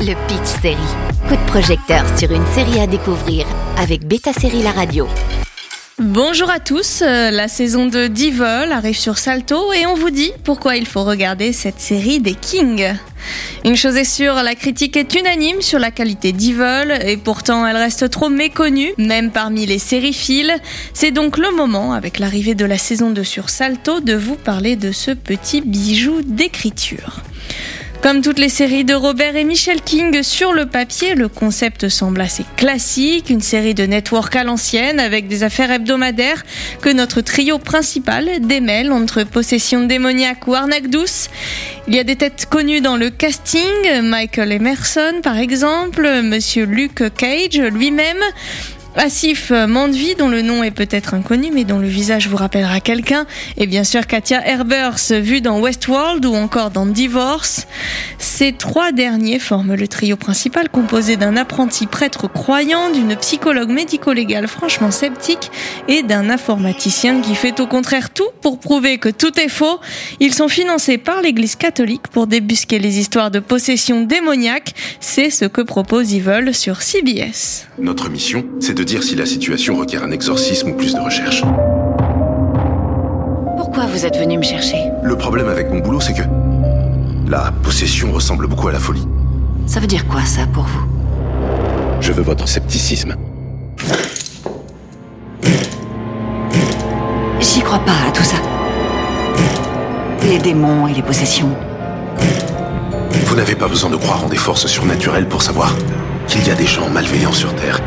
Le Pitch Série. Coup de projecteur sur une série à découvrir avec Beta Série La Radio. Bonjour à tous, euh, la saison de Divol arrive sur Salto et on vous dit pourquoi il faut regarder cette série des Kings. Une chose est sûre, la critique est unanime sur la qualité d'Evil et pourtant elle reste trop méconnue, même parmi les sériphiles. C'est donc le moment, avec l'arrivée de la saison 2 sur Salto, de vous parler de ce petit bijou d'écriture. Comme toutes les séries de Robert et Michel King, sur le papier, le concept semble assez classique, une série de network à l'ancienne avec des affaires hebdomadaires que notre trio principal démêle entre possession démoniaque ou arnaque douce. Il y a des têtes connues dans le casting, Michael Emerson par exemple, Monsieur Luke Cage lui-même, Asif Mandvi, dont le nom est peut-être inconnu, mais dont le visage vous rappellera quelqu'un, et bien sûr Katia Herbers, vue dans Westworld ou encore dans Divorce. Ces trois derniers forment le trio principal composé d'un apprenti prêtre croyant, d'une psychologue médico-légale franchement sceptique et d'un informaticien qui fait au contraire tout pour prouver que tout est faux. Ils sont financés par l'église catholique pour débusquer les histoires de possession démoniaque. C'est ce que propose Evil sur CBS. Notre mission, c'est de dire si la situation requiert un exorcisme ou plus de recherche. Pourquoi vous êtes venu me chercher? Le problème avec mon boulot, c'est que la possession ressemble beaucoup à la folie. Ça veut dire quoi ça pour vous? Je veux votre scepticisme. J'y crois pas à tout ça. Les démons et les possessions. Vous n'avez pas besoin de croire en des forces surnaturelles pour savoir qu'il y a des gens malveillants sur Terre.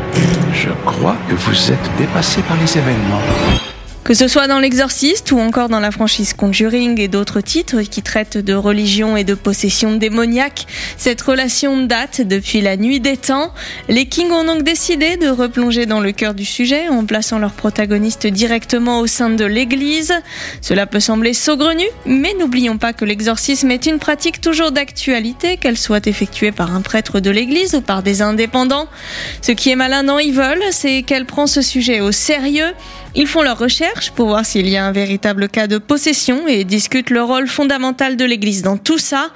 Je crois que vous êtes dépassé par les événements. Que ce soit dans L'Exorciste ou encore dans la franchise Conjuring et d'autres titres qui traitent de religion et de possession démoniaque, cette relation date depuis la nuit des temps. Les Kings ont donc décidé de replonger dans le cœur du sujet en plaçant leurs protagonistes directement au sein de l'Église. Cela peut sembler saugrenu, mais n'oublions pas que l'exorcisme est une pratique toujours d'actualité, qu'elle soit effectuée par un prêtre de l'Église ou par des indépendants. Ce qui est malin dans Evil, c'est qu'elle prend ce sujet au sérieux. Ils font leurs recherches pour voir s'il y a un véritable cas de possession et discutent le rôle fondamental de l'Église dans tout ça.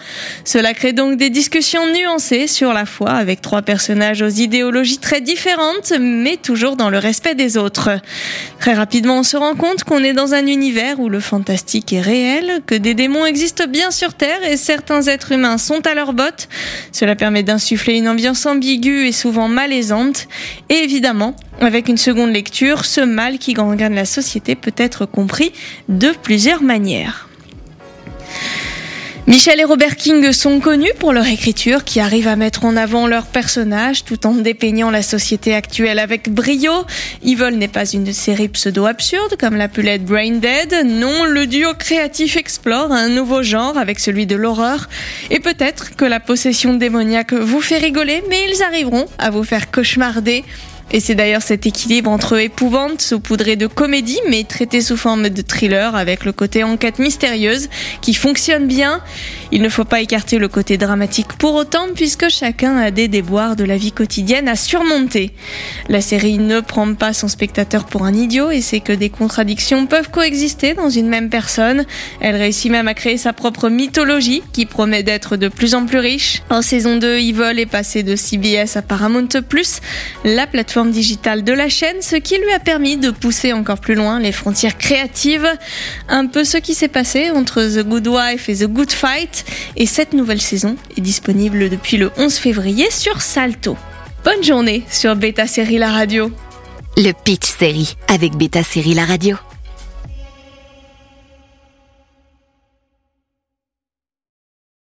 Cela crée donc des discussions nuancées sur la foi avec trois personnages aux idéologies très différentes, mais toujours dans le respect des autres. Très rapidement, on se rend compte qu'on est dans un univers où le fantastique est réel, que des démons existent bien sur Terre et certains êtres humains sont à leur bottes. Cela permet d'insuffler une ambiance ambiguë et souvent malaisante. Et évidemment, avec une seconde lecture, ce mal qui gangrène la société peut être compris de plusieurs manières. Michel et Robert King sont connus pour leur écriture qui arrive à mettre en avant leurs personnages tout en dépeignant la société actuelle avec brio. Evil n'est pas une série pseudo-absurde comme l'a pu Brain Dead. Non, le duo créatif explore un nouveau genre avec celui de l'horreur. Et peut-être que la possession démoniaque vous fait rigoler, mais ils arriveront à vous faire cauchemarder. Et c'est d'ailleurs cet équilibre entre épouvante, saupoudré de comédie, mais traité sous forme de thriller avec le côté enquête mystérieuse qui fonctionne bien. Il ne faut pas écarter le côté dramatique pour autant puisque chacun a des déboires de la vie quotidienne à surmonter. La série ne prend pas son spectateur pour un idiot et c'est que des contradictions peuvent coexister dans une même personne. Elle réussit même à créer sa propre mythologie qui promet d'être de plus en plus riche. En saison 2, Evil est passé de CBS à Paramount+, la plateforme digitale de la chaîne, ce qui lui a permis de pousser encore plus loin les frontières créatives. Un peu ce qui s'est passé entre The Good Wife et The Good Fight. Et cette nouvelle saison est disponible depuis le 11 février sur Salto. Bonne journée sur Beta Série La Radio. Le Pitch Série avec Beta Série La Radio.